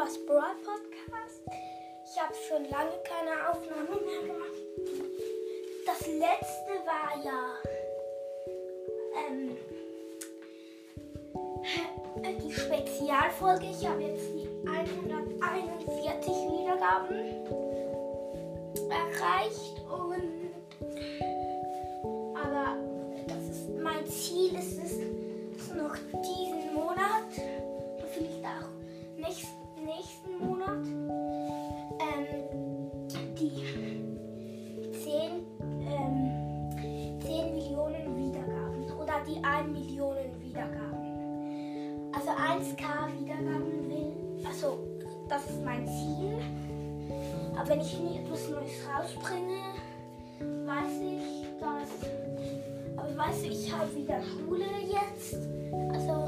Brawl Podcast. Ich habe schon lange keine Aufnahme mehr gemacht. Das letzte war ja ähm, die Spezialfolge. Ich habe jetzt die 141 Wiedergaben erreicht und aber das ist mein Ziel ist es noch diesen Monat vielleicht auch nächsten, nächsten Monat ähm, die 10, ähm, 10 Millionen Wiedergaben oder die 1 Millionen Wiedergaben. Also 1k Wiedergaben will, also das ist mein Ziel. Aber wenn ich nie etwas Neues rausbringe, weiß ich, dass. Aber weißt du, ich habe wieder Schule jetzt. Also,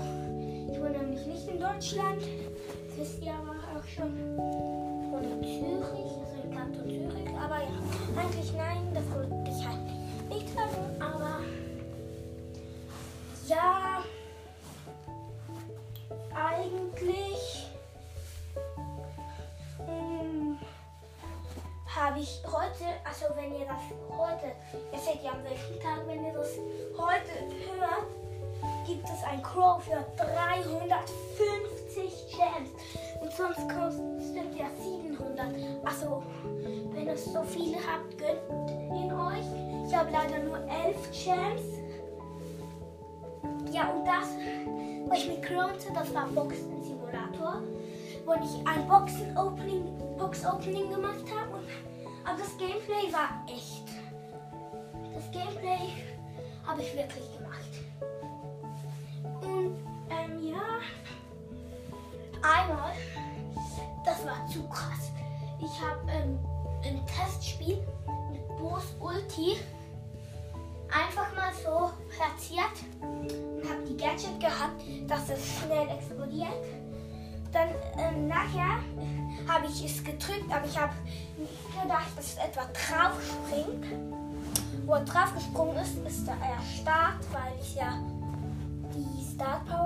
ich wohne nämlich nicht in Deutschland. Ihr aber auch schon. Ich in Zürich, also in Kanton Zürich. Aber ja, eigentlich nein, das wollte ich halt nicht sagen. Aber ja, eigentlich hm, habe ich heute, also wenn ihr das heute, ihr seht ja am welchen Tag, wenn ihr das heute hört, gibt es ein Crow für 350 Gems. Und sonst kostet ja 700. Also, wenn ihr so viele habt, gönnt in euch. Ich habe leider nur 11 Gems. Ja, und das, was ich mit Kronte, das war Boxen-Simulator, wo ich ein Boxen-Opening Box Opening gemacht habe. Aber das Gameplay war echt. Das Gameplay habe ich wirklich gemacht. Und ähm, ja, einmal, das war zu krass. Ich habe ähm, ein Testspiel mit Boss Ulti einfach mal so platziert und habe die Gadget gehabt, dass es schnell explodiert. Dann ähm, nachher habe ich es gedrückt, aber ich habe nicht gedacht, dass es etwa drauf springt. Wo er drauf gesprungen ist, ist da er Start, weil ich ja die Start Power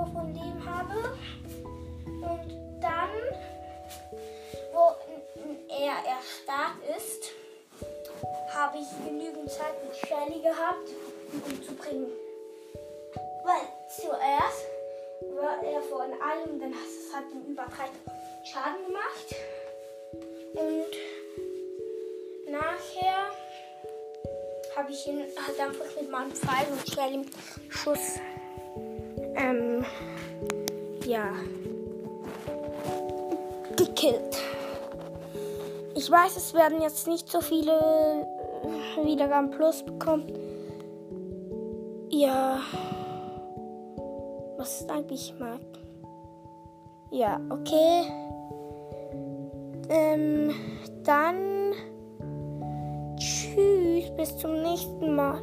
er erstarrt ist, habe ich genügend Zeit mit Shelly gehabt, ihn umzubringen. Weil zuerst war er vor allem, hat es ihm über drei Schaden gemacht. Und nachher habe ich ihn halt einfach mit meinem Pfeil und Shelly Schuss ähm, ja, gekillt. Ich weiß, es werden jetzt nicht so viele Wiedergaben plus bekommen. Ja. Was ist eigentlich Mark? Ja, okay. Ähm, dann tschüss, bis zum nächsten Mal.